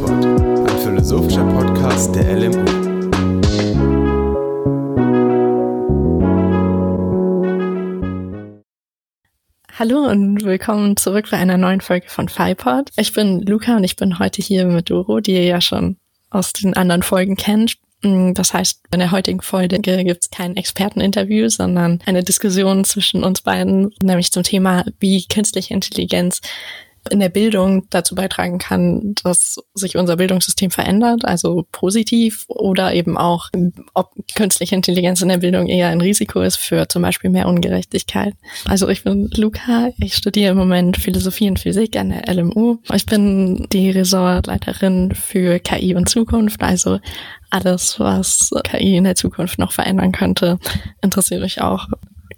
FIPOD, ein philosophischer Podcast der LMU. Hallo und willkommen zurück bei einer neuen Folge von FIPOD. Ich bin Luca und ich bin heute hier mit Doro, die ihr ja schon aus den anderen Folgen kennt. Mm, das heißt, in der heutigen Folge gibt es kein Experteninterview, sondern eine Diskussion zwischen uns beiden, nämlich zum Thema, wie künstliche Intelligenz in der Bildung dazu beitragen kann, dass sich unser Bildungssystem verändert, also positiv oder eben auch, ob künstliche Intelligenz in der Bildung eher ein Risiko ist für zum Beispiel mehr Ungerechtigkeit. Also ich bin Luca, ich studiere im Moment Philosophie und Physik an der LMU. Ich bin die Ressortleiterin für KI und Zukunft, also alles, was KI in der Zukunft noch verändern könnte, interessiert mich auch.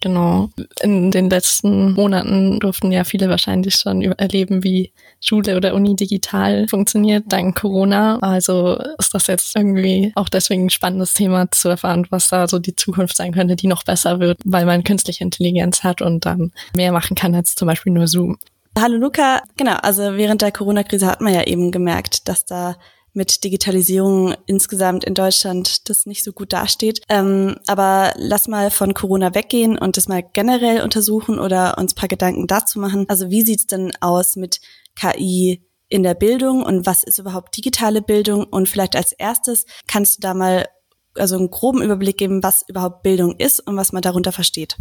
Genau. In den letzten Monaten durften ja viele wahrscheinlich schon erleben, wie Schule oder Uni digital funktioniert, dank Corona. Also ist das jetzt irgendwie auch deswegen ein spannendes Thema zu erfahren, was da so die Zukunft sein könnte, die noch besser wird, weil man künstliche Intelligenz hat und dann mehr machen kann als zum Beispiel nur Zoom. Hallo Luca. Genau, also während der Corona-Krise hat man ja eben gemerkt, dass da mit Digitalisierung insgesamt in Deutschland das nicht so gut dasteht. Ähm, aber lass mal von Corona weggehen und das mal generell untersuchen oder uns paar Gedanken dazu machen. Also wie sieht's denn aus mit KI in der Bildung und was ist überhaupt digitale Bildung? Und vielleicht als erstes kannst du da mal also einen groben Überblick geben, was überhaupt Bildung ist und was man darunter versteht.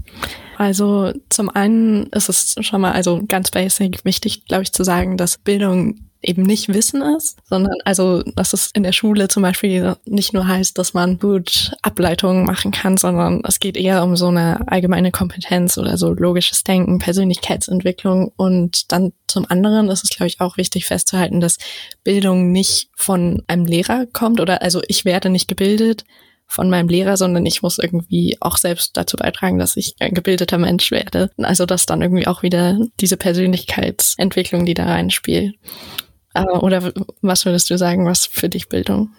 Also zum einen ist es schon mal also ganz basic wichtig, glaube ich, zu sagen, dass Bildung eben nicht Wissen ist, sondern also, dass es in der Schule zum Beispiel nicht nur heißt, dass man gut Ableitungen machen kann, sondern es geht eher um so eine allgemeine Kompetenz oder so logisches Denken, Persönlichkeitsentwicklung und dann zum anderen ist es, glaube ich, auch wichtig festzuhalten, dass Bildung nicht von einem Lehrer kommt oder also ich werde nicht gebildet, von meinem Lehrer, sondern ich muss irgendwie auch selbst dazu beitragen, dass ich ein gebildeter Mensch werde. Also dass dann irgendwie auch wieder diese Persönlichkeitsentwicklung, die da reinspielt. Äh, oder was würdest du sagen, was für dich Bildung?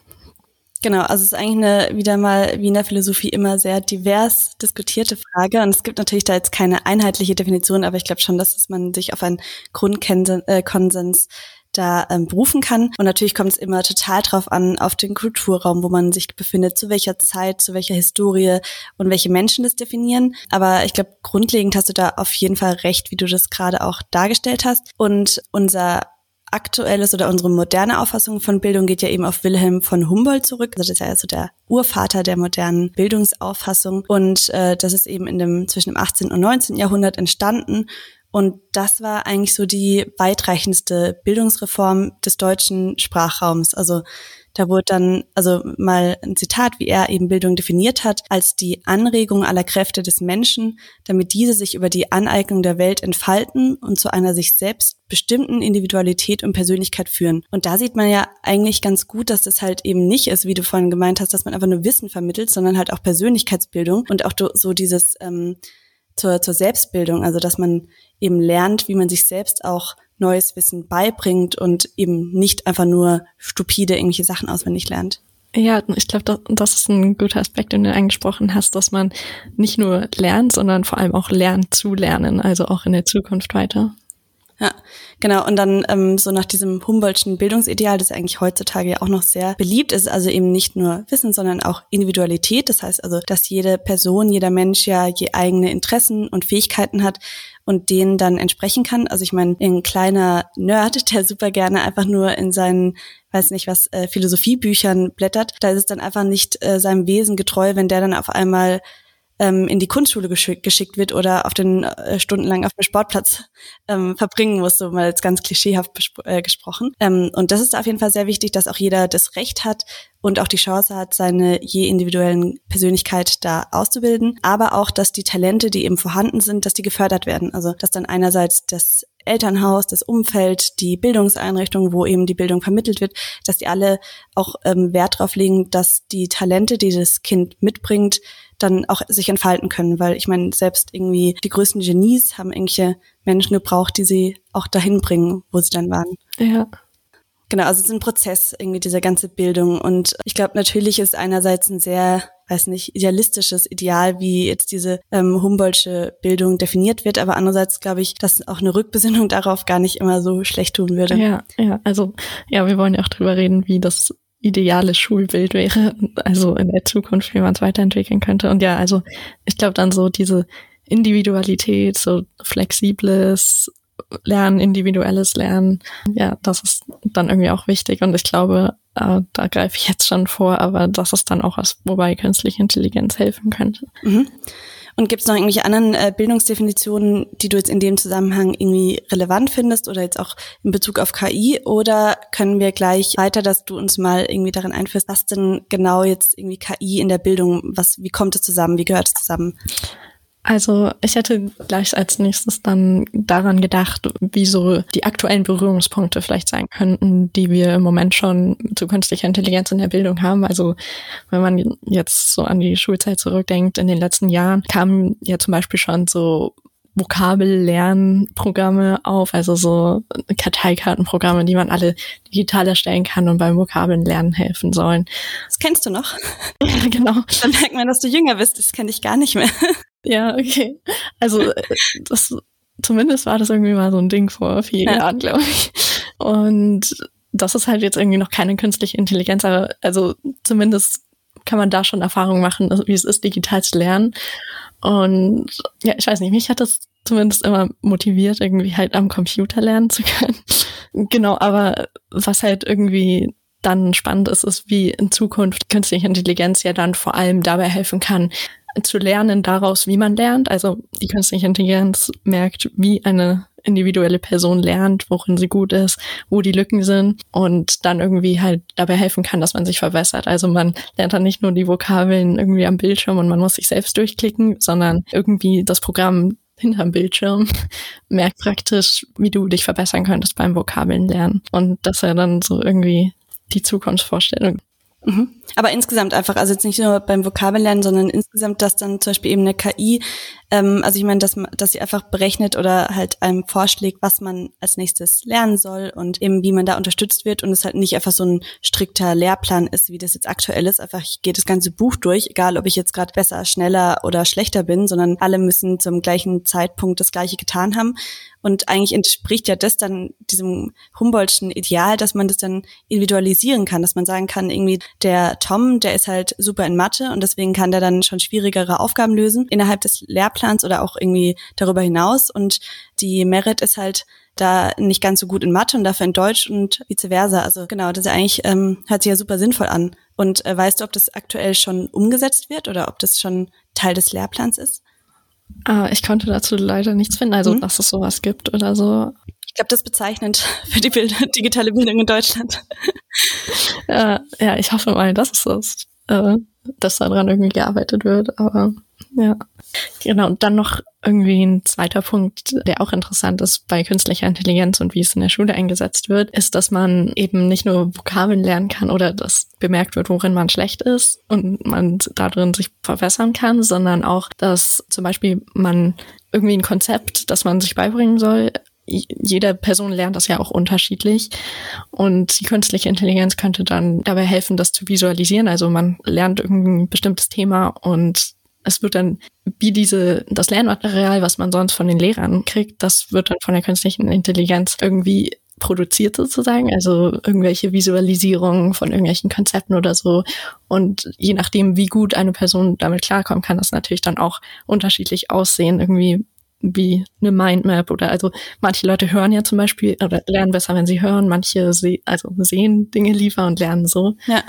Genau, also es ist eigentlich eine, wieder mal wie in der Philosophie immer sehr divers diskutierte Frage. Und es gibt natürlich da jetzt keine einheitliche Definition, aber ich glaube schon, dass man sich auf einen Grundkonsens äh, da ähm, berufen kann. Und natürlich kommt es immer total drauf an, auf den Kulturraum, wo man sich befindet, zu welcher Zeit, zu welcher Historie und welche Menschen das definieren. Aber ich glaube, grundlegend hast du da auf jeden Fall recht, wie du das gerade auch dargestellt hast. Und unser aktuelles oder unsere moderne Auffassung von Bildung geht ja eben auf Wilhelm von Humboldt zurück. Also das ist ja also der Urvater der modernen Bildungsauffassung. Und äh, das ist eben in dem zwischen dem 18. und 19. Jahrhundert entstanden. Und das war eigentlich so die weitreichendste Bildungsreform des deutschen Sprachraums. Also da wurde dann, also mal ein Zitat, wie er eben Bildung definiert hat, als die Anregung aller Kräfte des Menschen, damit diese sich über die Aneignung der Welt entfalten und zu einer sich selbst bestimmten Individualität und Persönlichkeit führen. Und da sieht man ja eigentlich ganz gut, dass das halt eben nicht ist, wie du vorhin gemeint hast, dass man einfach nur Wissen vermittelt, sondern halt auch Persönlichkeitsbildung und auch so dieses ähm, zur, zur Selbstbildung, also dass man eben lernt, wie man sich selbst auch neues Wissen beibringt und eben nicht einfach nur stupide irgendwelche Sachen auswendig lernt. Ja, ich glaube, das ist ein guter Aspekt, den du angesprochen hast, dass man nicht nur lernt, sondern vor allem auch lernt zu lernen, also auch in der Zukunft weiter. Ja, genau. Und dann ähm, so nach diesem Humboldtschen Bildungsideal, das eigentlich heutzutage ja auch noch sehr beliebt ist, also eben nicht nur Wissen, sondern auch Individualität. Das heißt also, dass jede Person, jeder Mensch ja je eigene Interessen und Fähigkeiten hat und denen dann entsprechen kann. Also ich meine, ein kleiner Nerd, der super gerne einfach nur in seinen weiß nicht was, äh, Philosophiebüchern blättert, da ist es dann einfach nicht äh, seinem Wesen getreu, wenn der dann auf einmal ähm, in die Kunstschule geschick, geschickt wird oder auf den äh, stundenlang auf dem Sportplatz ähm, verbringen muss, so mal jetzt ganz klischeehaft äh, gesprochen. Ähm, und das ist auf jeden Fall sehr wichtig, dass auch jeder das Recht hat und auch die Chance hat, seine je individuellen Persönlichkeit da auszubilden, aber auch, dass die Talente, die eben vorhanden sind, dass die gefördert werden. Also dass dann einerseits das Elternhaus, das Umfeld, die Bildungseinrichtung, wo eben die Bildung vermittelt wird, dass die alle auch ähm, Wert darauf legen, dass die Talente, die das Kind mitbringt, dann auch sich entfalten können. Weil ich meine, selbst irgendwie die größten Genies haben irgendwelche Menschen gebraucht, die sie auch dahin bringen, wo sie dann waren. Ja. Genau, also es ist ein Prozess, irgendwie diese ganze Bildung. Und ich glaube, natürlich ist einerseits ein sehr weiß nicht, idealistisches Ideal, wie jetzt diese ähm, Humboldtsche Bildung definiert wird. Aber andererseits glaube ich, dass auch eine Rückbesinnung darauf gar nicht immer so schlecht tun würde. Ja, ja, also ja, wir wollen ja auch drüber reden, wie das ideale Schulbild wäre, also in der Zukunft, wie man es weiterentwickeln könnte. Und ja, also ich glaube dann so diese Individualität, so flexibles Lernen, individuelles Lernen, ja, das ist dann irgendwie auch wichtig. Und ich glaube, äh, da greife ich jetzt schon vor, aber das ist dann auch was, wobei künstliche Intelligenz helfen könnte. Mhm. Und gibt es noch irgendwelche anderen äh, Bildungsdefinitionen, die du jetzt in dem Zusammenhang irgendwie relevant findest oder jetzt auch in Bezug auf KI? Oder können wir gleich weiter, dass du uns mal irgendwie darin einführst, was denn genau jetzt irgendwie KI in der Bildung, was, wie kommt es zusammen, wie gehört es zusammen? Also ich hätte gleich als nächstes dann daran gedacht, wie so die aktuellen Berührungspunkte vielleicht sein könnten, die wir im Moment schon zu künstlicher Intelligenz in der Bildung haben. Also wenn man jetzt so an die Schulzeit zurückdenkt, in den letzten Jahren kamen ja zum Beispiel schon so Vokabellernprogramme auf, also so Karteikartenprogramme, die man alle digital erstellen kann und beim Vokabellernen helfen sollen. Das kennst du noch? Ja, genau. Dann merkt man, dass du jünger bist. Das kenne ich gar nicht mehr. Ja, okay. Also äh, das zumindest war das irgendwie mal so ein Ding vor vier ja. Jahren, glaube ich. Und das ist halt jetzt irgendwie noch keine künstliche Intelligenz, aber also zumindest kann man da schon Erfahrungen machen, wie es ist, digital zu lernen. Und ja, ich weiß nicht, mich hat das zumindest immer motiviert, irgendwie halt am Computer lernen zu können. genau, aber was halt irgendwie dann spannend ist, ist, wie in Zukunft künstliche Intelligenz ja dann vor allem dabei helfen kann, zu lernen daraus, wie man lernt. Also die künstliche Intelligenz merkt, wie eine individuelle Person lernt, worin sie gut ist, wo die Lücken sind und dann irgendwie halt dabei helfen kann, dass man sich verbessert. Also man lernt dann nicht nur die Vokabeln irgendwie am Bildschirm und man muss sich selbst durchklicken, sondern irgendwie das Programm hinterm Bildschirm merkt praktisch, wie du dich verbessern könntest beim Vokabeln lernen. Und das ist ja dann so irgendwie die Zukunftsvorstellung. Mhm. Aber insgesamt einfach, also jetzt nicht nur beim Vokabellernen, sondern insgesamt, dass dann zum Beispiel eben eine KI, ähm, also ich meine, dass, dass sie einfach berechnet oder halt einem vorschlägt, was man als nächstes lernen soll und eben wie man da unterstützt wird und es halt nicht einfach so ein strikter Lehrplan ist, wie das jetzt aktuell ist. Einfach, ich gehe das ganze Buch durch, egal ob ich jetzt gerade besser, schneller oder schlechter bin, sondern alle müssen zum gleichen Zeitpunkt das Gleiche getan haben. Und eigentlich entspricht ja das dann diesem Humboldtschen Ideal, dass man das dann individualisieren kann, dass man sagen kann, irgendwie der Tom, der ist halt super in Mathe und deswegen kann der dann schon schwierigere Aufgaben lösen innerhalb des Lehrplans oder auch irgendwie darüber hinaus. Und die Merit ist halt da nicht ganz so gut in Mathe und dafür in Deutsch und vice versa. Also genau, das ist eigentlich, ähm, hört sich ja super sinnvoll an. Und äh, weißt du, ob das aktuell schon umgesetzt wird oder ob das schon Teil des Lehrplans ist? Ah, ich konnte dazu leider nichts finden, also mhm. dass es sowas gibt oder so. Ich glaube, das ist bezeichnend für die Bild digitale Bildung in Deutschland. Ja, ja, ich hoffe mal, dass es das, äh, dass daran irgendwie gearbeitet wird, aber ja. Genau, und dann noch irgendwie ein zweiter Punkt, der auch interessant ist bei künstlicher Intelligenz und wie es in der Schule eingesetzt wird, ist, dass man eben nicht nur Vokabeln lernen kann oder dass bemerkt wird, worin man schlecht ist und man darin sich verbessern kann, sondern auch, dass zum Beispiel man irgendwie ein Konzept, das man sich beibringen soll, jede Person lernt das ja auch unterschiedlich und die künstliche Intelligenz könnte dann dabei helfen, das zu visualisieren. Also man lernt irgendein bestimmtes Thema und es wird dann wie diese, das Lernmaterial, was man sonst von den Lehrern kriegt, das wird dann von der künstlichen Intelligenz irgendwie produziert sozusagen, also irgendwelche Visualisierungen von irgendwelchen Konzepten oder so. Und je nachdem, wie gut eine Person damit klarkommt, kann das natürlich dann auch unterschiedlich aussehen, irgendwie wie eine Mindmap oder also manche Leute hören ja zum Beispiel oder lernen besser, wenn sie hören, manche se also sehen Dinge lieber und lernen so. Ja.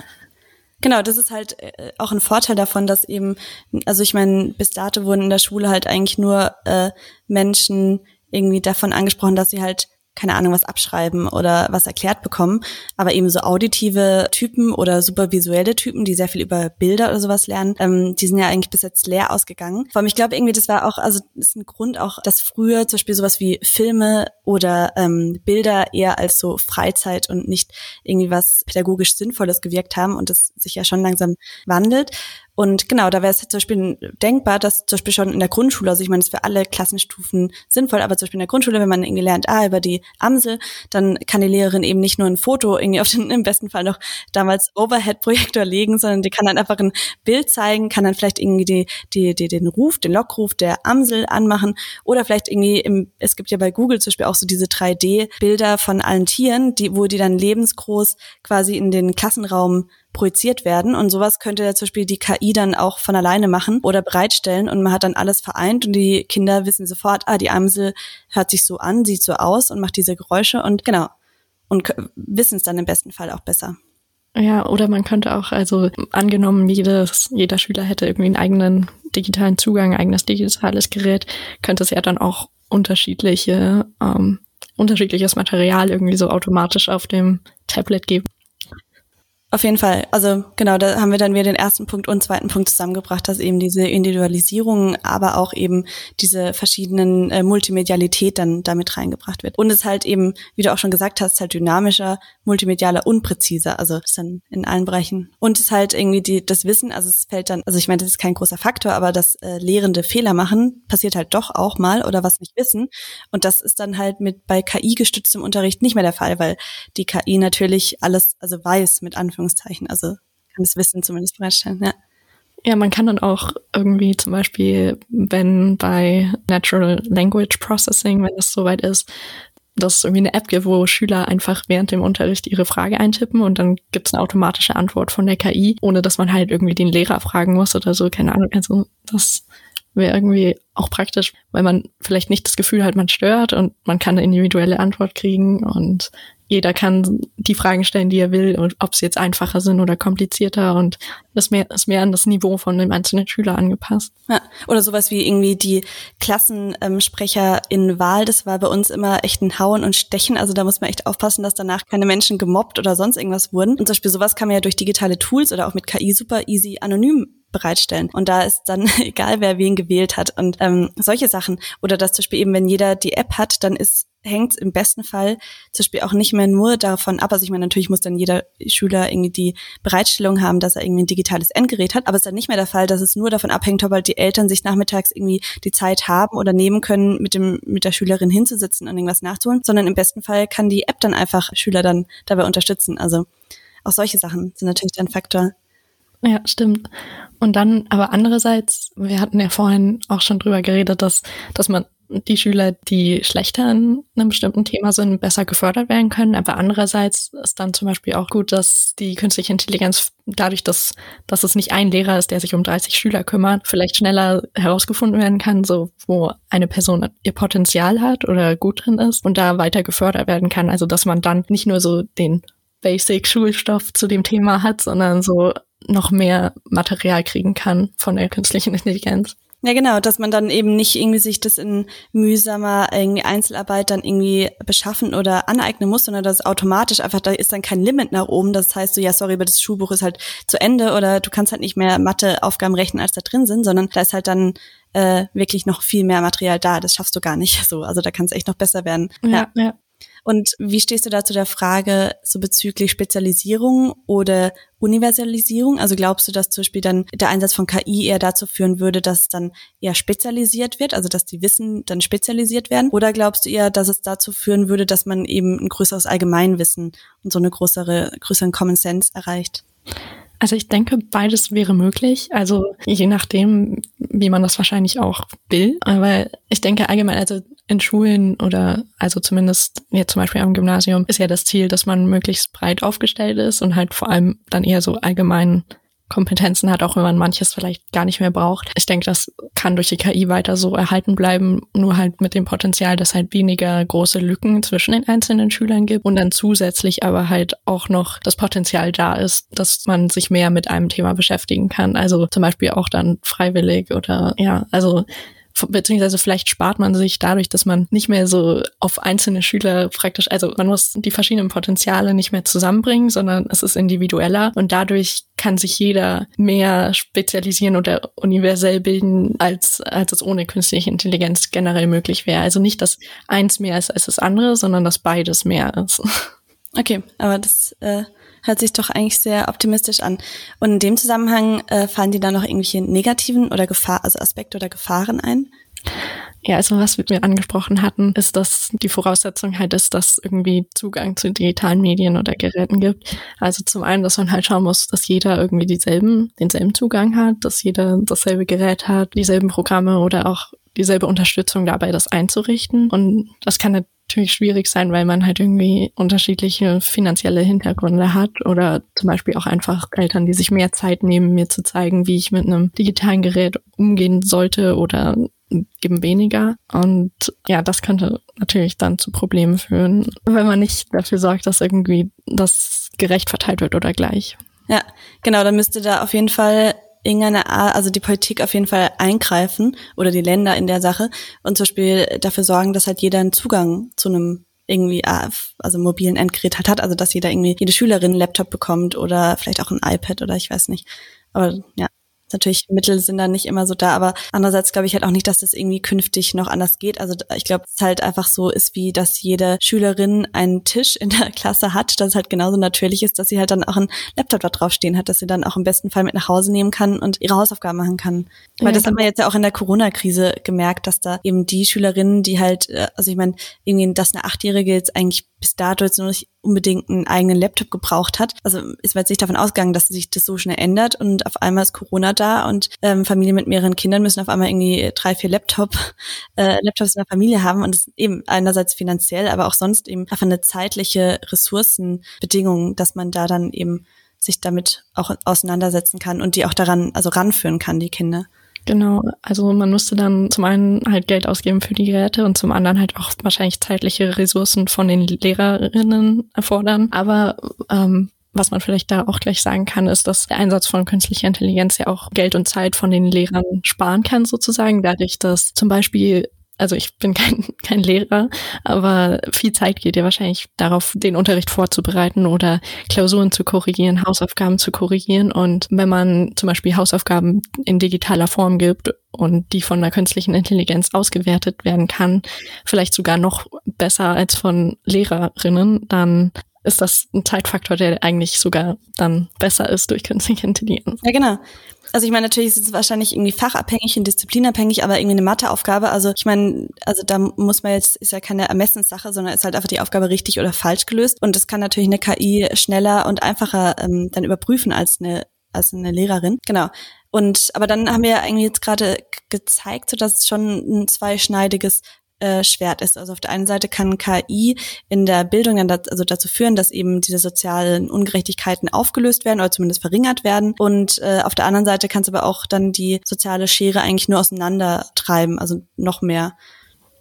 Genau, das ist halt äh, auch ein Vorteil davon, dass eben, also ich meine, bis dato wurden in der Schule halt eigentlich nur äh, Menschen irgendwie davon angesprochen, dass sie halt keine Ahnung, was abschreiben oder was erklärt bekommen, aber eben so auditive Typen oder supervisuelle Typen, die sehr viel über Bilder oder sowas lernen, ähm, die sind ja eigentlich bis jetzt leer ausgegangen. Vor allem, ich glaube irgendwie, das war auch, also das ist ein Grund auch, dass früher zum Beispiel sowas wie Filme oder ähm, Bilder eher als so Freizeit und nicht irgendwie was pädagogisch Sinnvolles gewirkt haben und das sich ja schon langsam wandelt. Und genau, da wäre es zum Beispiel denkbar, dass zum Beispiel schon in der Grundschule, also ich meine, ist für alle Klassenstufen sinnvoll, aber zum Beispiel in der Grundschule, wenn man irgendwie lernt, ah, über die Amsel, dann kann die Lehrerin eben nicht nur ein Foto irgendwie auf den, im besten Fall noch damals Overhead-Projektor legen, sondern die kann dann einfach ein Bild zeigen, kann dann vielleicht irgendwie die, die, die, den Ruf, den Lockruf der Amsel anmachen oder vielleicht irgendwie im, es gibt ja bei Google zum Beispiel auch so diese 3D-Bilder von allen Tieren, die, wo die dann lebensgroß quasi in den Klassenraum projiziert werden. Und sowas könnte ja zum Beispiel die KI dann auch von alleine machen oder bereitstellen und man hat dann alles vereint und die Kinder wissen sofort, ah, die Amsel hört sich so an, sieht so aus und macht diese Geräusche und genau. Und wissen es dann im besten Fall auch besser. Ja, oder man könnte auch, also angenommen, jedes, jeder Schüler hätte irgendwie einen eigenen digitalen Zugang, eigenes digitales Gerät, könnte es ja dann auch unterschiedliche, ähm, unterschiedliches Material irgendwie so automatisch auf dem Tablet geben. Auf jeden Fall. Also genau, da haben wir dann wieder den ersten Punkt und zweiten Punkt zusammengebracht, dass eben diese Individualisierung, aber auch eben diese verschiedenen äh, Multimedialität dann damit reingebracht wird. Und es halt eben, wie du auch schon gesagt hast, halt dynamischer, multimedialer und präziser. Also ist dann in allen Bereichen. Und es halt irgendwie die, das Wissen, also es fällt dann, also ich meine, das ist kein großer Faktor, aber das äh, Lehrende Fehler machen passiert halt doch auch mal oder was nicht wissen. Und das ist dann halt mit bei KI gestütztem Unterricht nicht mehr der Fall, weil die KI natürlich alles, also weiß mit Anführungszeichen Anführungszeichen. Also kann das Wissen zumindest bereitstellen, ja. Ja, man kann dann auch irgendwie zum Beispiel, wenn bei Natural Language Processing, wenn es soweit ist, dass es irgendwie eine App gibt, wo Schüler einfach während dem Unterricht ihre Frage eintippen und dann gibt es eine automatische Antwort von der KI, ohne dass man halt irgendwie den Lehrer fragen muss oder so, keine Ahnung. Also das wäre irgendwie auch praktisch, weil man vielleicht nicht das Gefühl hat, man stört und man kann eine individuelle Antwort kriegen und jeder kann die Fragen stellen, die er will, und ob sie jetzt einfacher sind oder komplizierter und das mehr, ist mehr an das Niveau von dem einzelnen Schüler angepasst. Ja, oder sowas wie irgendwie die Klassensprecher in Wahl, das war bei uns immer echt ein Hauen und Stechen. Also da muss man echt aufpassen, dass danach keine Menschen gemobbt oder sonst irgendwas wurden. Und zum Beispiel sowas kann man ja durch digitale Tools oder auch mit KI super easy anonym bereitstellen. Und da ist dann egal, wer wen gewählt hat und ähm, solche Sachen. Oder dass zum Beispiel eben, wenn jeder die App hat, dann ist hängt im besten Fall zum Beispiel auch nicht mehr nur davon ab. Also ich meine, natürlich muss dann jeder Schüler irgendwie die Bereitstellung haben, dass er irgendwie ein digitales Endgerät hat, aber es ist dann nicht mehr der Fall, dass es nur davon abhängt, ob halt die Eltern sich nachmittags irgendwie die Zeit haben oder nehmen können, mit dem mit der Schülerin hinzusitzen und irgendwas nachzuholen, sondern im besten Fall kann die App dann einfach Schüler dann dabei unterstützen. Also auch solche Sachen sind natürlich dann Faktor. Ja, stimmt. Und dann, aber andererseits, wir hatten ja vorhin auch schon drüber geredet, dass, dass man die Schüler, die schlechter in einem bestimmten Thema sind, besser gefördert werden können. Aber andererseits ist dann zum Beispiel auch gut, dass die künstliche Intelligenz dadurch, dass, dass es nicht ein Lehrer ist, der sich um 30 Schüler kümmert, vielleicht schneller herausgefunden werden kann, so wo eine Person ihr Potenzial hat oder gut drin ist und da weiter gefördert werden kann. Also dass man dann nicht nur so den Basic-Schulstoff zu dem Thema hat, sondern so noch mehr Material kriegen kann von der künstlichen Intelligenz. Ja, genau, dass man dann eben nicht irgendwie sich das in mühsamer irgendwie Einzelarbeit dann irgendwie beschaffen oder aneignen muss, sondern dass automatisch einfach, da ist dann kein Limit nach oben. Das heißt so, ja, sorry, aber das Schulbuch ist halt zu Ende oder du kannst halt nicht mehr Matheaufgaben rechnen, als da drin sind, sondern da ist halt dann äh, wirklich noch viel mehr Material da. Das schaffst du gar nicht so. Also da kann es echt noch besser werden. Ja, ja. ja. Und wie stehst du da zu der Frage so bezüglich Spezialisierung oder Universalisierung? Also glaubst du, dass zum Beispiel dann der Einsatz von KI eher dazu führen würde, dass dann eher spezialisiert wird, also dass die Wissen dann spezialisiert werden? Oder glaubst du eher, dass es dazu führen würde, dass man eben ein größeres Allgemeinwissen und so eine größere, größeren Common Sense erreicht? Also ich denke, beides wäre möglich. Also je nachdem, wie man das wahrscheinlich auch will. Aber ich denke allgemein, also in Schulen oder also zumindest jetzt zum Beispiel am Gymnasium ist ja das Ziel, dass man möglichst breit aufgestellt ist und halt vor allem dann eher so allgemein Kompetenzen hat, auch wenn man manches vielleicht gar nicht mehr braucht. Ich denke, das kann durch die KI weiter so erhalten bleiben, nur halt mit dem Potenzial, dass halt weniger große Lücken zwischen den einzelnen Schülern gibt und dann zusätzlich aber halt auch noch das Potenzial da ist, dass man sich mehr mit einem Thema beschäftigen kann. Also zum Beispiel auch dann freiwillig oder ja, also beziehungsweise vielleicht spart man sich dadurch, dass man nicht mehr so auf einzelne Schüler praktisch, also man muss die verschiedenen Potenziale nicht mehr zusammenbringen, sondern es ist individueller und dadurch kann sich jeder mehr spezialisieren oder universell bilden, als, als es ohne künstliche Intelligenz generell möglich wäre. Also nicht, dass eins mehr ist als das andere, sondern dass beides mehr ist. Okay, aber das äh, hört sich doch eigentlich sehr optimistisch an. Und in dem Zusammenhang äh, fallen dir da noch irgendwelche negativen oder Gefahr, also Aspekte oder Gefahren ein? Ja, also was wir angesprochen hatten, ist, dass die Voraussetzung halt ist, dass irgendwie Zugang zu digitalen Medien oder Geräten gibt. Also zum einen, dass man halt schauen muss, dass jeder irgendwie dieselben, denselben Zugang hat, dass jeder dasselbe Gerät hat, dieselben Programme oder auch dieselbe Unterstützung dabei, das einzurichten. Und das kann natürlich schwierig sein, weil man halt irgendwie unterschiedliche finanzielle Hintergründe hat oder zum Beispiel auch einfach Eltern, die sich mehr Zeit nehmen, mir zu zeigen, wie ich mit einem digitalen Gerät umgehen sollte oder eben weniger. Und ja, das könnte natürlich dann zu Problemen führen, wenn man nicht dafür sorgt, dass irgendwie das gerecht verteilt wird oder gleich. Ja, genau, dann müsste da auf jeden Fall irgendeine Art, also die Politik auf jeden Fall eingreifen oder die Länder in der Sache und zum Beispiel dafür sorgen, dass halt jeder einen Zugang zu einem irgendwie ah, also mobilen Endgerät halt hat, also dass jeder irgendwie jede Schülerin einen Laptop bekommt oder vielleicht auch ein iPad oder ich weiß nicht. Aber ja, natürlich, Mittel sind dann nicht immer so da, aber andererseits glaube ich halt auch nicht, dass das irgendwie künftig noch anders geht. Also ich glaube, es halt einfach so ist, wie dass jede Schülerin einen Tisch in der Klasse hat, dass es halt genauso natürlich ist, dass sie halt dann auch einen Laptop da draufstehen hat, dass sie dann auch im besten Fall mit nach Hause nehmen kann und ihre Hausaufgaben machen kann. Weil ja, das hat man jetzt ja auch in der Corona-Krise gemerkt, dass da eben die Schülerinnen, die halt, äh, also ich meine, irgendwie, dass eine Achtjährige jetzt eigentlich bis dato jetzt noch nicht unbedingt einen eigenen Laptop gebraucht hat. Also ist man jetzt nicht davon ausgegangen, dass sich das so schnell ändert und auf einmal ist Corona da und ähm, Familien mit mehreren Kindern müssen auf einmal irgendwie drei, vier Laptop, äh, Laptops in der Familie haben und das eben einerseits finanziell, aber auch sonst eben einfach eine zeitliche Ressourcenbedingung, dass man da dann eben sich damit auch auseinandersetzen kann und die auch daran, also ranführen kann, die Kinder. Genau, also man musste dann zum einen halt Geld ausgeben für die Geräte und zum anderen halt auch wahrscheinlich zeitliche Ressourcen von den Lehrerinnen erfordern. Aber ähm, was man vielleicht da auch gleich sagen kann, ist, dass der Einsatz von künstlicher Intelligenz ja auch Geld und Zeit von den Lehrern sparen kann, sozusagen, dadurch, dass zum Beispiel also ich bin kein, kein Lehrer, aber viel Zeit geht ja wahrscheinlich darauf, den Unterricht vorzubereiten oder Klausuren zu korrigieren, Hausaufgaben zu korrigieren. Und wenn man zum Beispiel Hausaufgaben in digitaler Form gibt und die von der künstlichen Intelligenz ausgewertet werden kann, vielleicht sogar noch besser als von Lehrerinnen, dann ist das ein Zeitfaktor, der eigentlich sogar dann besser ist durch künstliche Intelligenz. Ja, genau. Also ich meine, natürlich ist es wahrscheinlich irgendwie fachabhängig und disziplinabhängig, aber irgendwie eine Matheaufgabe. Also ich meine, also da muss man jetzt, ist ja keine Ermessenssache, sondern ist halt einfach die Aufgabe richtig oder falsch gelöst. Und das kann natürlich eine KI schneller und einfacher ähm, dann überprüfen als eine, als eine Lehrerin. Genau. Und aber dann haben wir ja eigentlich jetzt gerade gezeigt, so dass es schon ein zweischneidiges äh, Schwert ist. Also auf der einen Seite kann KI in der Bildung dann das, also dazu führen, dass eben diese sozialen Ungerechtigkeiten aufgelöst werden oder zumindest verringert werden. Und äh, auf der anderen Seite kann es aber auch dann die soziale Schere eigentlich nur auseinandertreiben, also noch mehr.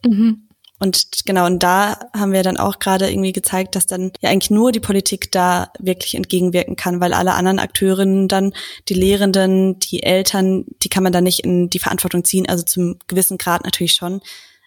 Mhm. Und genau, und da haben wir dann auch gerade irgendwie gezeigt, dass dann ja eigentlich nur die Politik da wirklich entgegenwirken kann, weil alle anderen Akteurinnen dann, die Lehrenden, die Eltern, die kann man da nicht in die Verantwortung ziehen, also zum gewissen Grad natürlich schon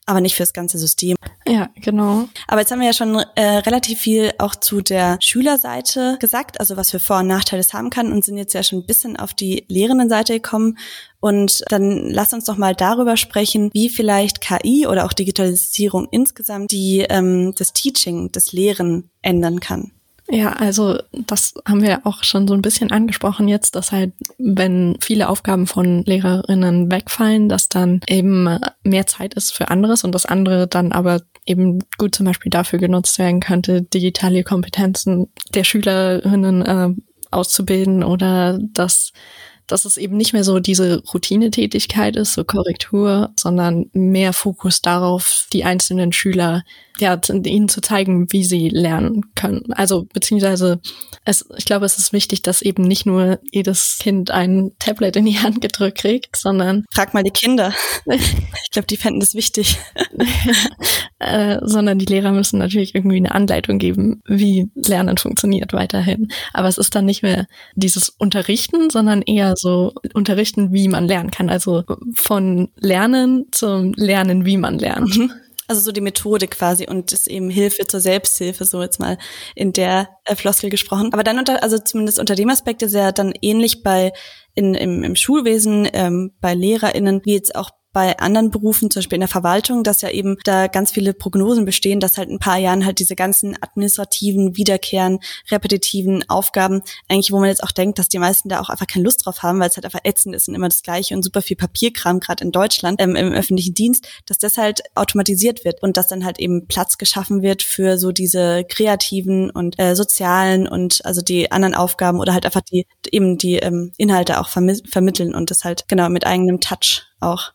aber nicht fürs ganze System. Ja, genau. Aber jetzt haben wir ja schon äh, relativ viel auch zu der Schülerseite gesagt, also was für Vor- und Nachteile es haben kann und sind jetzt ja schon ein bisschen auf die Lehrendenseite gekommen. Und dann lass uns doch mal darüber sprechen, wie vielleicht KI oder auch Digitalisierung insgesamt die ähm, das Teaching, das Lehren ändern kann. Ja, also das haben wir auch schon so ein bisschen angesprochen jetzt, dass halt, wenn viele Aufgaben von Lehrerinnen wegfallen, dass dann eben mehr Zeit ist für anderes und das andere dann aber eben gut zum Beispiel dafür genutzt werden könnte, digitale Kompetenzen der Schülerinnen äh, auszubilden oder dass dass es eben nicht mehr so diese Routinetätigkeit ist, so Korrektur, sondern mehr Fokus darauf, die einzelnen Schüler, ja, ihnen zu zeigen, wie sie lernen können. Also, beziehungsweise, es, ich glaube, es ist wichtig, dass eben nicht nur jedes Kind ein Tablet in die Hand gedrückt kriegt, sondern. Frag mal die Kinder. ich glaube, die fänden das wichtig. äh, sondern die Lehrer müssen natürlich irgendwie eine Anleitung geben, wie Lernen funktioniert weiterhin. Aber es ist dann nicht mehr dieses Unterrichten, sondern eher so unterrichten, wie man lernen kann. Also von Lernen zum Lernen, wie man lernt. Mhm. Also so die Methode quasi und ist eben Hilfe zur Selbsthilfe, so jetzt mal in der äh, Floskel gesprochen. Aber dann unter, also zumindest unter dem Aspekt ist ja dann ähnlich bei in, im, im Schulwesen, ähm, bei LehrerInnen, wie jetzt auch bei anderen Berufen, zum Beispiel in der Verwaltung, dass ja eben da ganz viele Prognosen bestehen, dass halt in ein paar Jahren halt diese ganzen administrativen, wiederkehren, repetitiven Aufgaben, eigentlich, wo man jetzt auch denkt, dass die meisten da auch einfach keine Lust drauf haben, weil es halt einfach ätzend ist und immer das Gleiche und super viel Papierkram, gerade in Deutschland, ähm, im öffentlichen Dienst, dass das halt automatisiert wird und dass dann halt eben Platz geschaffen wird für so diese kreativen und äh, sozialen und also die anderen Aufgaben oder halt einfach die eben die ähm, Inhalte auch vermi vermitteln und das halt genau mit eigenem Touch auch.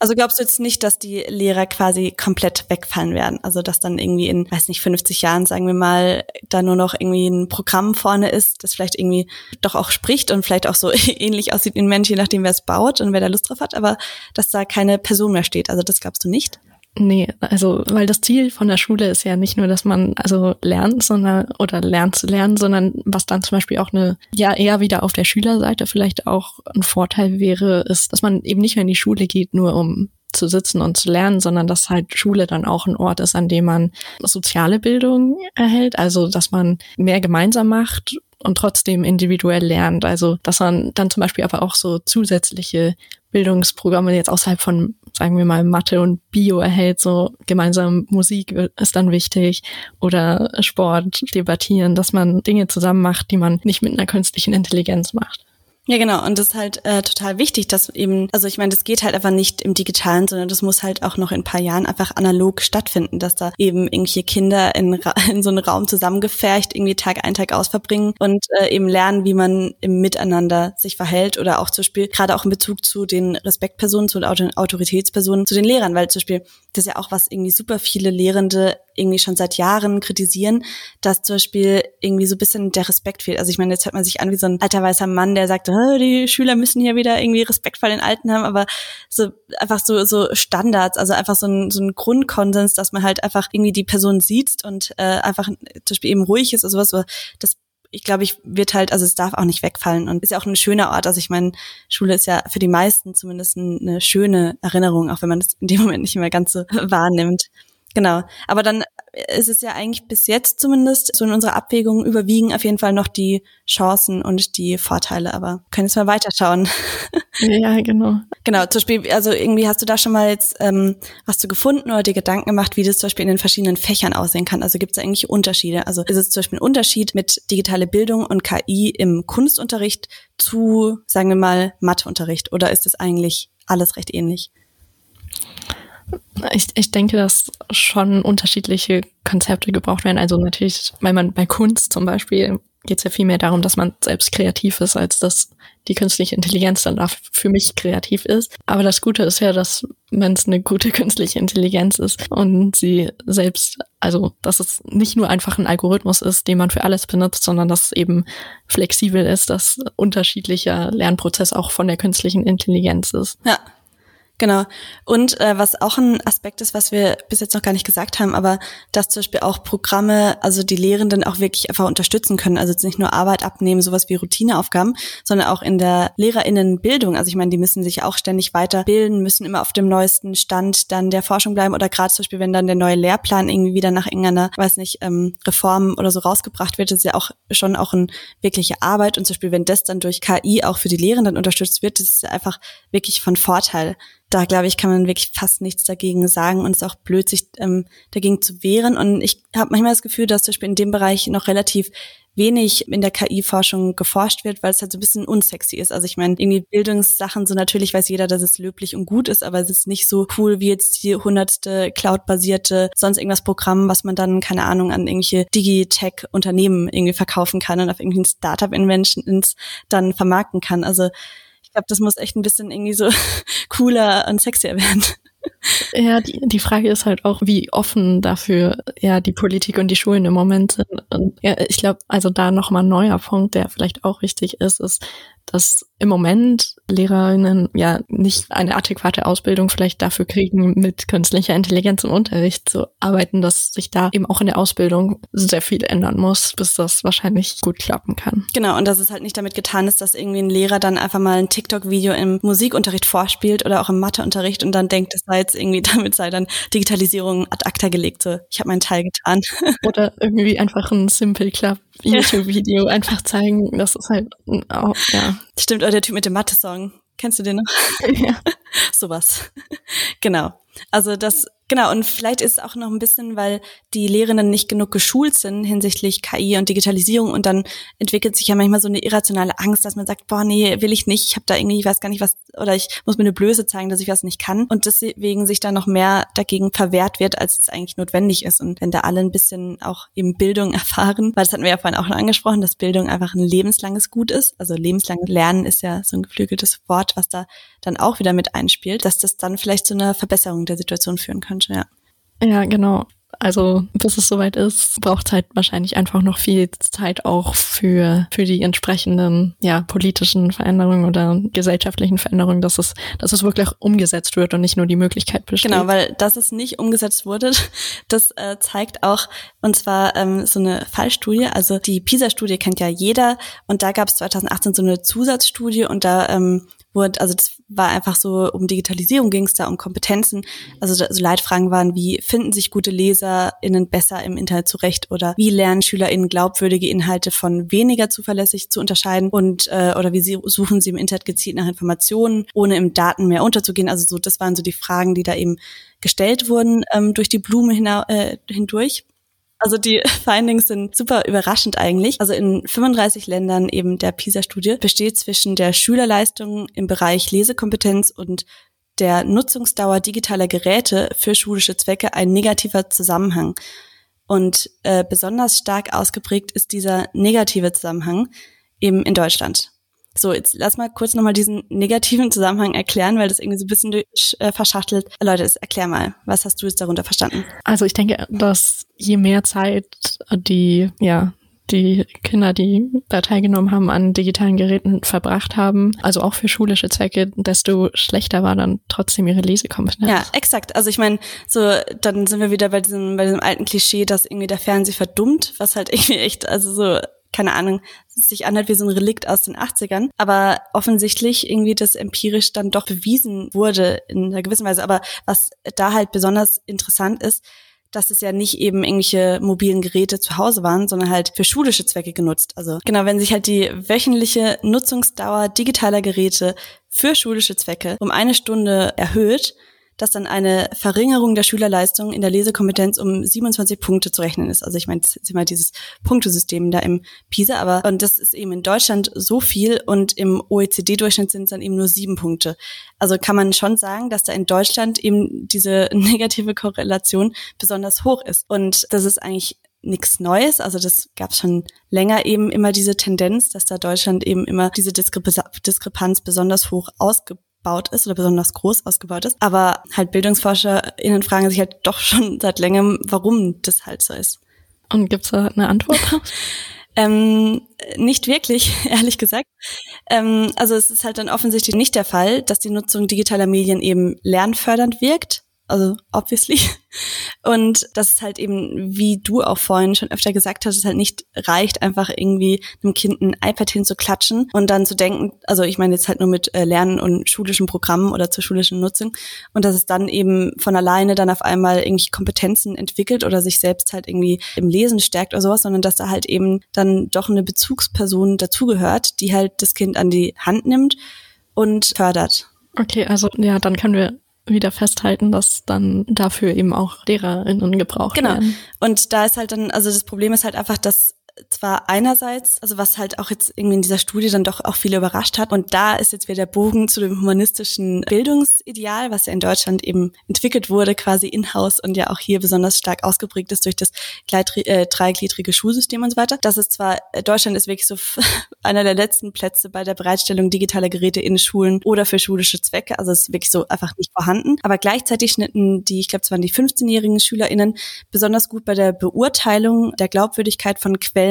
Also glaubst du jetzt nicht, dass die Lehrer quasi komplett wegfallen werden? Also dass dann irgendwie in, weiß nicht, 50 Jahren, sagen wir mal, da nur noch irgendwie ein Programm vorne ist, das vielleicht irgendwie doch auch spricht und vielleicht auch so ähnlich aussieht wie ein Mensch, je nachdem, wer es baut und wer da Lust drauf hat, aber dass da keine Person mehr steht. Also das glaubst du nicht? Nee, also weil das Ziel von der Schule ist ja nicht nur, dass man also lernt, sondern oder lernt zu lernen, sondern was dann zum Beispiel auch eine, ja eher wieder auf der Schülerseite vielleicht auch ein Vorteil wäre, ist, dass man eben nicht mehr in die Schule geht, nur um zu sitzen und zu lernen, sondern dass halt Schule dann auch ein Ort ist, an dem man soziale Bildung erhält, also dass man mehr gemeinsam macht und trotzdem individuell lernt. Also dass man dann zum Beispiel aber auch so zusätzliche Bildungsprogramme jetzt außerhalb von, sagen wir mal, Mathe und Bio erhält, so gemeinsam Musik ist dann wichtig oder Sport, debattieren, dass man Dinge zusammen macht, die man nicht mit einer künstlichen Intelligenz macht. Ja, genau. Und das ist halt äh, total wichtig, dass eben, also ich meine, das geht halt einfach nicht im Digitalen, sondern das muss halt auch noch in ein paar Jahren einfach analog stattfinden, dass da eben irgendwelche Kinder in, in so einen Raum zusammengefercht irgendwie Tag ein, Tag aus verbringen und äh, eben lernen, wie man im Miteinander sich verhält oder auch zum Beispiel gerade auch in Bezug zu den Respektpersonen, zu den Autoritätspersonen, zu den Lehrern, weil zum Beispiel das ist ja auch was irgendwie super viele Lehrende irgendwie schon seit Jahren kritisieren, dass zum Beispiel irgendwie so ein bisschen der Respekt fehlt. Also ich meine, jetzt hört man sich an wie so ein alter weißer Mann, der sagt, die Schüler müssen hier wieder irgendwie Respekt vor den Alten haben, aber so einfach so so Standards, also einfach so ein, so ein Grundkonsens, dass man halt einfach irgendwie die Person sieht und äh, einfach zum Beispiel eben ruhig ist oder sowas, das ich glaube, ich wird halt, also es darf auch nicht wegfallen und ist ja auch ein schöner Ort. Also ich meine, Schule ist ja für die meisten zumindest eine schöne Erinnerung, auch wenn man das in dem Moment nicht immer ganz so wahrnimmt. Genau. Aber dann ist es ja eigentlich bis jetzt zumindest so in unserer Abwägung überwiegen auf jeden Fall noch die Chancen und die Vorteile. Aber können jetzt mal weiterschauen. Ja, genau. Genau, zum Beispiel, also irgendwie hast du da schon mal jetzt ähm, was du gefunden oder dir Gedanken gemacht, wie das zum Beispiel in den verschiedenen Fächern aussehen kann. Also gibt es eigentlich Unterschiede? Also ist es zum Beispiel ein Unterschied mit digitale Bildung und KI im Kunstunterricht zu, sagen wir mal, Matheunterricht? Oder ist es eigentlich alles recht ähnlich? Ich, ich denke, dass schon unterschiedliche Konzepte gebraucht werden. Also natürlich, weil man bei Kunst zum Beispiel geht es ja viel mehr darum, dass man selbst kreativ ist, als dass die künstliche Intelligenz dann für mich kreativ ist. Aber das Gute ist ja, dass wenn es eine gute künstliche Intelligenz ist und sie selbst, also dass es nicht nur einfach ein Algorithmus ist, den man für alles benutzt, sondern dass es eben flexibel ist, dass unterschiedlicher Lernprozess auch von der künstlichen Intelligenz ist. Ja, Genau. Und äh, was auch ein Aspekt ist, was wir bis jetzt noch gar nicht gesagt haben, aber dass zum Beispiel auch Programme, also die Lehrenden auch wirklich einfach unterstützen können. Also jetzt nicht nur Arbeit abnehmen, sowas wie Routineaufgaben, sondern auch in der Lehrerinnenbildung. Also ich meine, die müssen sich auch ständig weiterbilden, müssen immer auf dem neuesten Stand dann der Forschung bleiben oder gerade zum Beispiel, wenn dann der neue Lehrplan irgendwie wieder nach irgendeiner, weiß nicht, ähm, Reform oder so rausgebracht wird, ist ja auch schon auch eine wirkliche Arbeit. Und zum Beispiel, wenn das dann durch KI auch für die Lehrenden unterstützt wird, das ist ja einfach wirklich von Vorteil da glaube ich, kann man wirklich fast nichts dagegen sagen und es ist auch blöd, sich ähm, dagegen zu wehren. Und ich habe manchmal das Gefühl, dass zum Beispiel in dem Bereich noch relativ wenig in der KI-Forschung geforscht wird, weil es halt so ein bisschen unsexy ist. Also ich meine, irgendwie Bildungssachen, so natürlich weiß jeder, dass es löblich und gut ist, aber es ist nicht so cool wie jetzt die hundertste Cloud-basierte, sonst irgendwas Programm, was man dann, keine Ahnung, an irgendwelche Digitech-Unternehmen irgendwie verkaufen kann und auf irgendwelchen Startup-Inventions dann vermarkten kann. Also ich glaube, das muss echt ein bisschen irgendwie so cooler und sexier werden. Ja, die, die Frage ist halt auch, wie offen dafür ja die Politik und die Schulen im Moment sind. Und ja, ich glaube, also da nochmal ein neuer Punkt, der vielleicht auch wichtig ist, ist, dass im Moment Lehrerinnen ja nicht eine adäquate Ausbildung vielleicht dafür kriegen, mit künstlicher Intelligenz im Unterricht zu arbeiten, dass sich da eben auch in der Ausbildung sehr viel ändern muss, bis das wahrscheinlich gut klappen kann. Genau, und dass es halt nicht damit getan ist, dass irgendwie ein Lehrer dann einfach mal ein TikTok-Video im Musikunterricht vorspielt oder auch im Matheunterricht und dann denkt, es sei jetzt irgendwie, damit sei dann Digitalisierung ad acta gelegt. So, ich habe meinen Teil getan. Oder irgendwie einfach ein Simple Club YouTube-Video einfach zeigen. Das ist halt auch, ja. Stimmt, oder der Typ mit dem Mathe-Song. Kennst du den noch? Ja. Sowas. genau. Also das Genau, und vielleicht ist es auch noch ein bisschen, weil die Lehrenden nicht genug geschult sind hinsichtlich KI und Digitalisierung und dann entwickelt sich ja manchmal so eine irrationale Angst, dass man sagt, boah, nee, will ich nicht, ich habe da irgendwie, ich weiß gar nicht was, oder ich muss mir eine Blöße zeigen, dass ich was nicht kann und deswegen sich da noch mehr dagegen verwehrt wird, als es eigentlich notwendig ist. Und wenn da alle ein bisschen auch eben Bildung erfahren, weil das hatten wir ja vorhin auch schon angesprochen, dass Bildung einfach ein lebenslanges Gut ist, also lebenslanges Lernen ist ja so ein geflügeltes Wort, was da dann auch wieder mit einspielt, dass das dann vielleicht zu einer Verbesserung der Situation führen könnte ja. Ja, genau. Also bis es soweit ist, braucht halt wahrscheinlich einfach noch viel Zeit auch für für die entsprechenden ja politischen Veränderungen oder gesellschaftlichen Veränderungen, dass es dass es wirklich umgesetzt wird und nicht nur die Möglichkeit besteht. Genau, weil dass es nicht umgesetzt wurde, das äh, zeigt auch und zwar ähm, so eine Fallstudie. Also die PISA-Studie kennt ja jeder und da gab es 2018 so eine Zusatzstudie und da ähm, wurde, also das war einfach so, um Digitalisierung ging es da, um Kompetenzen. Also so Leitfragen waren wie, finden sich gute LeserInnen besser im Internet zurecht oder wie lernen SchülerInnen glaubwürdige Inhalte von weniger zuverlässig zu unterscheiden und äh, oder wie sie, suchen sie im Internet gezielt nach Informationen, ohne im Datenmeer unterzugehen. Also so, das waren so die Fragen, die da eben gestellt wurden ähm, durch die Blume äh, hindurch. Also die Findings sind super überraschend eigentlich. Also in 35 Ländern eben der PISA-Studie besteht zwischen der Schülerleistung im Bereich Lesekompetenz und der Nutzungsdauer digitaler Geräte für schulische Zwecke ein negativer Zusammenhang. Und äh, besonders stark ausgeprägt ist dieser negative Zusammenhang eben in Deutschland. So, jetzt lass mal kurz nochmal diesen negativen Zusammenhang erklären, weil das irgendwie so ein bisschen durch, äh, verschachtelt. Leute, erklär mal, was hast du jetzt darunter verstanden? Also ich denke, dass je mehr Zeit die, ja, die Kinder, die da teilgenommen haben, an digitalen Geräten verbracht haben, also auch für schulische Zwecke, desto schlechter war dann trotzdem ihre Lesekompetenz. Ja, exakt. Also ich meine, so dann sind wir wieder bei diesem bei diesem alten Klischee, dass irgendwie der Fernseher verdummt, was halt irgendwie echt, also so keine Ahnung, sich anhört wie so ein Relikt aus den 80ern, aber offensichtlich irgendwie das empirisch dann doch bewiesen wurde in einer gewissen Weise. Aber was da halt besonders interessant ist, dass es ja nicht eben irgendwelche mobilen Geräte zu Hause waren, sondern halt für schulische Zwecke genutzt. Also genau, wenn sich halt die wöchentliche Nutzungsdauer digitaler Geräte für schulische Zwecke um eine Stunde erhöht, dass dann eine Verringerung der Schülerleistung in der Lesekompetenz um 27 Punkte zu rechnen ist. Also ich meine, das ist immer dieses Punktesystem da im PISA, aber und das ist eben in Deutschland so viel und im OECD-Durchschnitt sind es dann eben nur sieben Punkte. Also kann man schon sagen, dass da in Deutschland eben diese negative Korrelation besonders hoch ist. Und das ist eigentlich nichts Neues. Also das gab schon länger eben immer diese Tendenz, dass da Deutschland eben immer diese Diskrepanz besonders hoch ausgebaut ausgebaut ist oder besonders groß ausgebaut ist. Aber halt BildungsforscherInnen fragen sich halt doch schon seit längerem, warum das halt so ist. Und gibt's da eine Antwort? ähm, nicht wirklich, ehrlich gesagt. Ähm, also es ist halt dann offensichtlich nicht der Fall, dass die Nutzung digitaler Medien eben lernfördernd wirkt, also obviously. Und dass es halt eben, wie du auch vorhin schon öfter gesagt hast, es halt nicht reicht, einfach irgendwie einem Kind ein iPad hinzuklatschen und dann zu denken, also ich meine jetzt halt nur mit äh, Lernen und schulischen Programmen oder zur schulischen Nutzung und dass es dann eben von alleine dann auf einmal irgendwie Kompetenzen entwickelt oder sich selbst halt irgendwie im Lesen stärkt oder sowas, sondern dass da halt eben dann doch eine Bezugsperson dazugehört, die halt das Kind an die Hand nimmt und fördert. Okay, also ja, dann können wir wieder festhalten, dass dann dafür eben auch LehrerInnen gebraucht genau. werden. Genau. Und da ist halt dann, also das Problem ist halt einfach, dass zwar einerseits, also was halt auch jetzt irgendwie in dieser Studie dann doch auch viele überrascht hat. Und da ist jetzt wieder der Bogen zu dem humanistischen Bildungsideal, was ja in Deutschland eben entwickelt wurde, quasi in-house und ja auch hier besonders stark ausgeprägt ist durch das äh, dreigliedrige Schulsystem und so weiter. Das ist zwar, äh, Deutschland ist wirklich so einer der letzten Plätze bei der Bereitstellung digitaler Geräte in Schulen oder für schulische Zwecke. Also es ist wirklich so einfach nicht vorhanden. Aber gleichzeitig schnitten die, ich glaube, es waren die 15-jährigen SchülerInnen besonders gut bei der Beurteilung der Glaubwürdigkeit von Quellen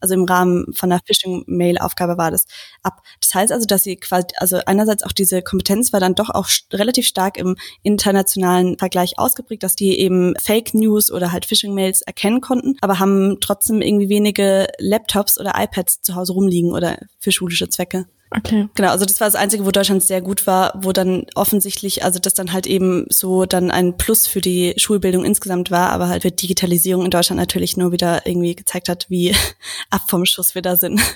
also im Rahmen von einer Phishing-Mail-Aufgabe war das ab. Das heißt also, dass sie quasi, also einerseits auch diese Kompetenz war dann doch auch relativ stark im internationalen Vergleich ausgeprägt, dass die eben Fake News oder halt Phishing-Mails erkennen konnten, aber haben trotzdem irgendwie wenige Laptops oder iPads zu Hause rumliegen oder für schulische Zwecke. Okay. Genau, also das war das Einzige, wo Deutschland sehr gut war, wo dann offensichtlich, also das dann halt eben so dann ein Plus für die Schulbildung insgesamt war, aber halt wird Digitalisierung in Deutschland natürlich nur wieder irgendwie gezeigt hat, wie ab vom Schuss wir da sind.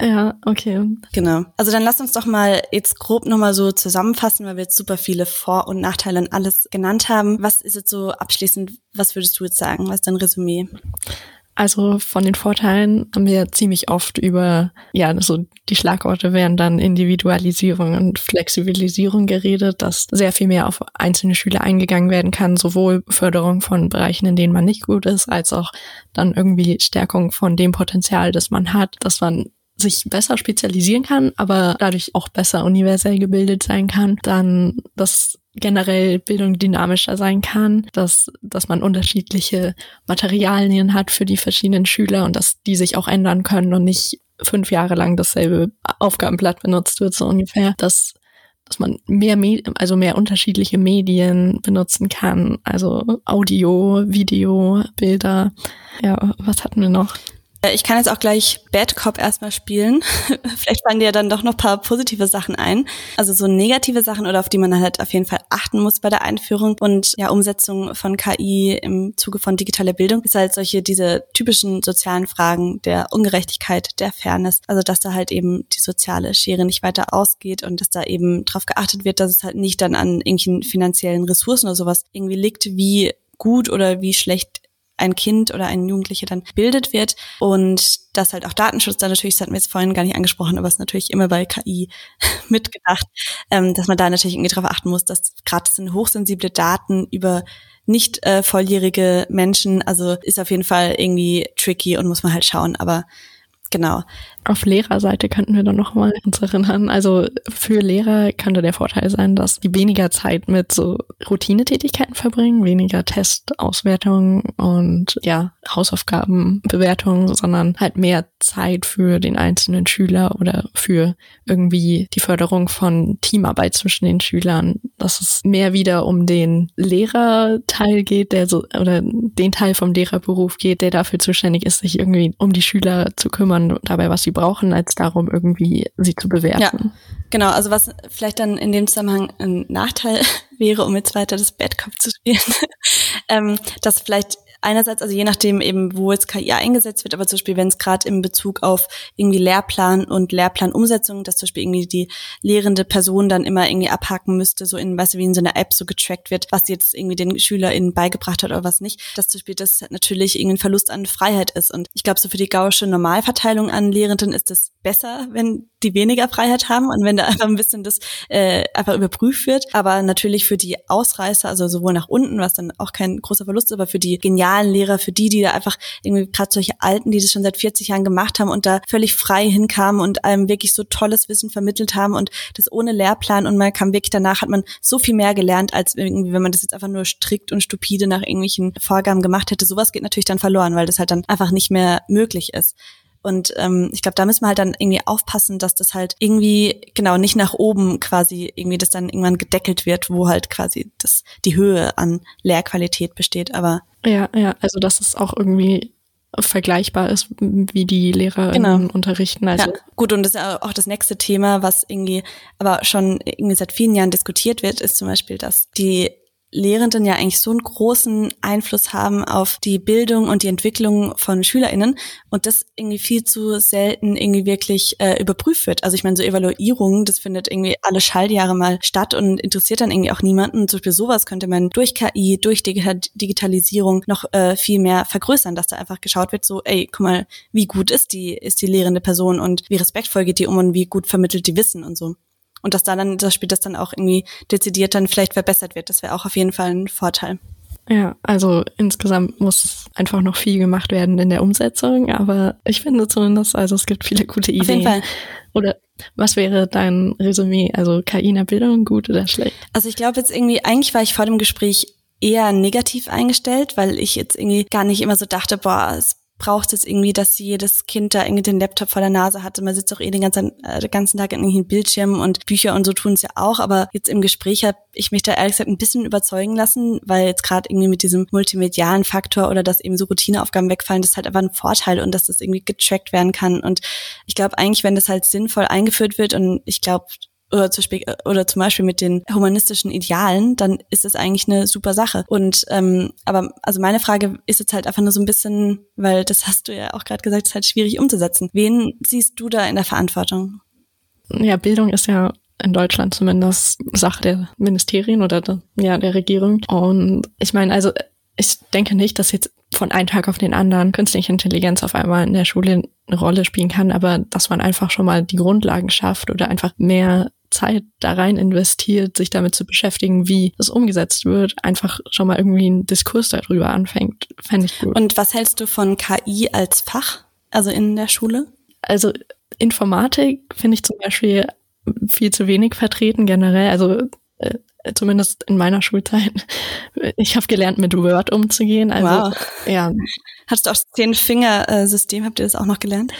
Ja, okay. Genau. Also dann lass uns doch mal jetzt grob nochmal so zusammenfassen, weil wir jetzt super viele Vor- und Nachteile und alles genannt haben. Was ist jetzt so abschließend, was würdest du jetzt sagen? Was ist dein Resümee? Also von den Vorteilen haben wir ziemlich oft über, ja, so die Schlagworte wären dann Individualisierung und Flexibilisierung geredet, dass sehr viel mehr auf einzelne Schüler eingegangen werden kann, sowohl Förderung von Bereichen, in denen man nicht gut ist, als auch dann irgendwie Stärkung von dem Potenzial, das man hat, dass man sich besser spezialisieren kann, aber dadurch auch besser universell gebildet sein kann, dann dass generell Bildung dynamischer sein kann, dass, dass man unterschiedliche Materialien hat für die verschiedenen Schüler und dass die sich auch ändern können und nicht fünf Jahre lang dasselbe Aufgabenblatt benutzt wird, so ungefähr, dass dass man mehr, also mehr unterschiedliche Medien benutzen kann, also Audio, Video, Bilder. Ja, was hatten wir noch? Äh, ich kann jetzt auch gleich Bad Cop erstmal spielen. Vielleicht fallen dir ja dann doch noch paar positive Sachen ein. Also so negative Sachen oder auf die man halt auf jeden Fall achten muss bei der Einführung und ja Umsetzung von KI im Zuge von digitaler Bildung ist halt solche diese typischen sozialen Fragen der Ungerechtigkeit, der Fairness. Also dass da halt eben die soziale Schere nicht weiter ausgeht und dass da eben darauf geachtet wird, dass es halt nicht dann an irgendwelchen finanziellen Ressourcen oder sowas irgendwie liegt, wie gut oder wie schlecht ein Kind oder ein Jugendliche dann bildet wird. Und dass halt auch Datenschutz da natürlich, das hatten wir jetzt vorhin gar nicht angesprochen, aber es ist natürlich immer bei KI mitgedacht, ähm, dass man da natürlich irgendwie darauf achten muss, dass gerade sind hochsensible Daten über nicht äh, volljährige Menschen, also ist auf jeden Fall irgendwie tricky und muss man halt schauen, aber genau. Auf Lehrerseite könnten wir dann nochmal uns erinnern. Also für Lehrer könnte der Vorteil sein, dass die weniger Zeit mit so Routinetätigkeiten verbringen, weniger Testauswertungen und ja, Hausaufgabenbewertungen, sondern halt mehr Zeit für den einzelnen Schüler oder für irgendwie die Förderung von Teamarbeit zwischen den Schülern. Dass es mehr wieder um den Lehrerteil geht, der so, oder den Teil vom Lehrerberuf geht, der dafür zuständig ist, sich irgendwie um die Schüler zu kümmern, dabei was sie brauchen, als darum irgendwie sie zu bewerten. Ja, genau. Also was vielleicht dann in dem Zusammenhang ein Nachteil wäre, um jetzt weiter das Bad zu spielen, ähm, dass vielleicht einerseits, also je nachdem eben, wo jetzt KI eingesetzt wird, aber zum Beispiel, wenn es gerade im Bezug auf irgendwie Lehrplan und Lehrplanumsetzung, dass zum Beispiel irgendwie die lehrende Person dann immer irgendwie abhaken müsste, so in, weißt du, wie in so einer App so getrackt wird, was jetzt irgendwie den SchülerInnen beigebracht hat oder was nicht, dass zum Beispiel das natürlich irgendwie ein Verlust an Freiheit ist. Und ich glaube, so für die gausche Normalverteilung an Lehrenden ist es besser, wenn die weniger Freiheit haben und wenn da einfach ein bisschen das äh, einfach überprüft wird. Aber natürlich für die Ausreißer, also sowohl nach unten, was dann auch kein großer Verlust ist, aber für die genialen Lehrer, für die, die da einfach irgendwie gerade solche Alten, die das schon seit 40 Jahren gemacht haben und da völlig frei hinkamen und einem wirklich so tolles Wissen vermittelt haben und das ohne Lehrplan und man kam wirklich danach, hat man so viel mehr gelernt, als irgendwie, wenn man das jetzt einfach nur strikt und stupide nach irgendwelchen Vorgaben gemacht hätte. Sowas geht natürlich dann verloren, weil das halt dann einfach nicht mehr möglich ist. Und ähm, ich glaube, da müssen wir halt dann irgendwie aufpassen, dass das halt irgendwie, genau, nicht nach oben quasi irgendwie das dann irgendwann gedeckelt wird, wo halt quasi das die Höhe an Lehrqualität besteht. Aber ja, ja, also dass es auch irgendwie vergleichbar ist, wie die Lehrer genau. unterrichten. Also ja, gut, und das ist auch das nächste Thema, was irgendwie aber schon irgendwie seit vielen Jahren diskutiert wird, ist zum Beispiel, dass die Lehrenden ja eigentlich so einen großen Einfluss haben auf die Bildung und die Entwicklung von SchülerInnen und das irgendwie viel zu selten irgendwie wirklich äh, überprüft wird. Also ich meine, so Evaluierungen, das findet irgendwie alle Schalljahre mal statt und interessiert dann irgendwie auch niemanden. Zum Beispiel sowas könnte man durch KI, durch Digitalisierung noch äh, viel mehr vergrößern, dass da einfach geschaut wird, so, ey, guck mal, wie gut ist die, ist die lehrende Person und wie respektvoll geht die um und wie gut vermittelt die Wissen und so und dass da dann das Spiel das dann auch irgendwie dezidiert dann vielleicht verbessert wird. Das wäre auch auf jeden Fall ein Vorteil. Ja, also insgesamt muss einfach noch viel gemacht werden in der Umsetzung, aber ich finde zumindest, also es gibt viele gute Ideen. Auf jeden Fall. Oder was wäre dein Resümee? Also KI in der Bildung, gut oder schlecht? Also ich glaube jetzt irgendwie, eigentlich war ich vor dem Gespräch eher negativ eingestellt, weil ich jetzt irgendwie gar nicht immer so dachte, boah, es braucht es irgendwie, dass jedes Kind da irgendwie den Laptop vor der Nase hatte. Man sitzt auch eh den ganzen, äh, den ganzen Tag in irgendwelchen Bildschirmen und Bücher und so tun es ja auch. Aber jetzt im Gespräch habe ich mich da ehrlich gesagt ein bisschen überzeugen lassen, weil jetzt gerade irgendwie mit diesem multimedialen Faktor oder dass eben so Routineaufgaben wegfallen, das ist halt einfach ein Vorteil und dass das irgendwie getrackt werden kann. Und ich glaube eigentlich, wenn das halt sinnvoll eingeführt wird und ich glaube, oder Beispiel, oder zum Beispiel mit den humanistischen Idealen, dann ist es eigentlich eine super Sache. Und ähm, aber also meine Frage ist jetzt halt einfach nur so ein bisschen, weil das hast du ja auch gerade gesagt, ist halt schwierig umzusetzen. Wen siehst du da in der Verantwortung? Ja, Bildung ist ja in Deutschland zumindest Sache der Ministerien oder der, ja der Regierung. Und ich meine, also ich denke nicht, dass jetzt von einem Tag auf den anderen künstliche Intelligenz auf einmal in der Schule eine Rolle spielen kann, aber dass man einfach schon mal die Grundlagen schafft oder einfach mehr Zeit da rein investiert, sich damit zu beschäftigen, wie das umgesetzt wird, einfach schon mal irgendwie einen Diskurs darüber anfängt, fände ich gut. Und was hältst du von KI als Fach, also in der Schule? Also Informatik finde ich zum Beispiel viel zu wenig vertreten generell. Also äh, zumindest in meiner Schulzeit. Ich habe gelernt, mit Word umzugehen. Also, wow. Ja. Hast du auch das Zehn-Finger-System? Habt ihr das auch noch gelernt?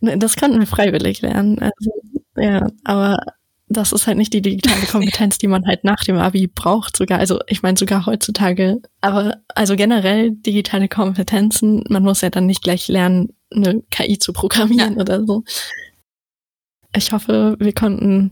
Das konnten wir freiwillig lernen. Also, ja, aber das ist halt nicht die digitale Kompetenz, die man halt nach dem Abi braucht sogar. Also ich meine sogar heutzutage. Aber also generell digitale Kompetenzen, man muss ja dann nicht gleich lernen, eine KI zu programmieren ja. oder so. Ich hoffe, wir konnten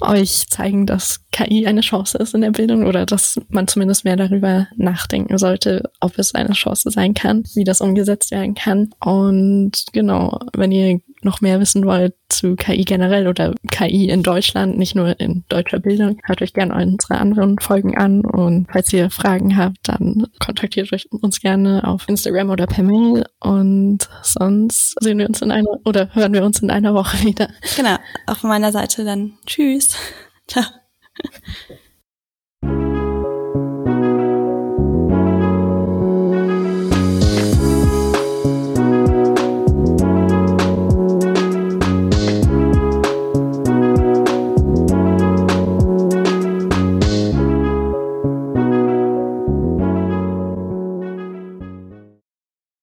euch zeigen, dass KI eine Chance ist in der Bildung oder dass man zumindest mehr darüber nachdenken sollte, ob es eine Chance sein kann, wie das umgesetzt werden kann. Und genau, wenn ihr noch mehr wissen wollt zu KI generell oder KI in Deutschland, nicht nur in deutscher Bildung, hört euch gerne unsere anderen Folgen an und falls ihr Fragen habt, dann kontaktiert euch uns gerne auf Instagram oder per Mail und sonst sehen wir uns in einer oder hören wir uns in einer Woche wieder. Genau, auf meiner Seite dann. Tschüss. Ciao.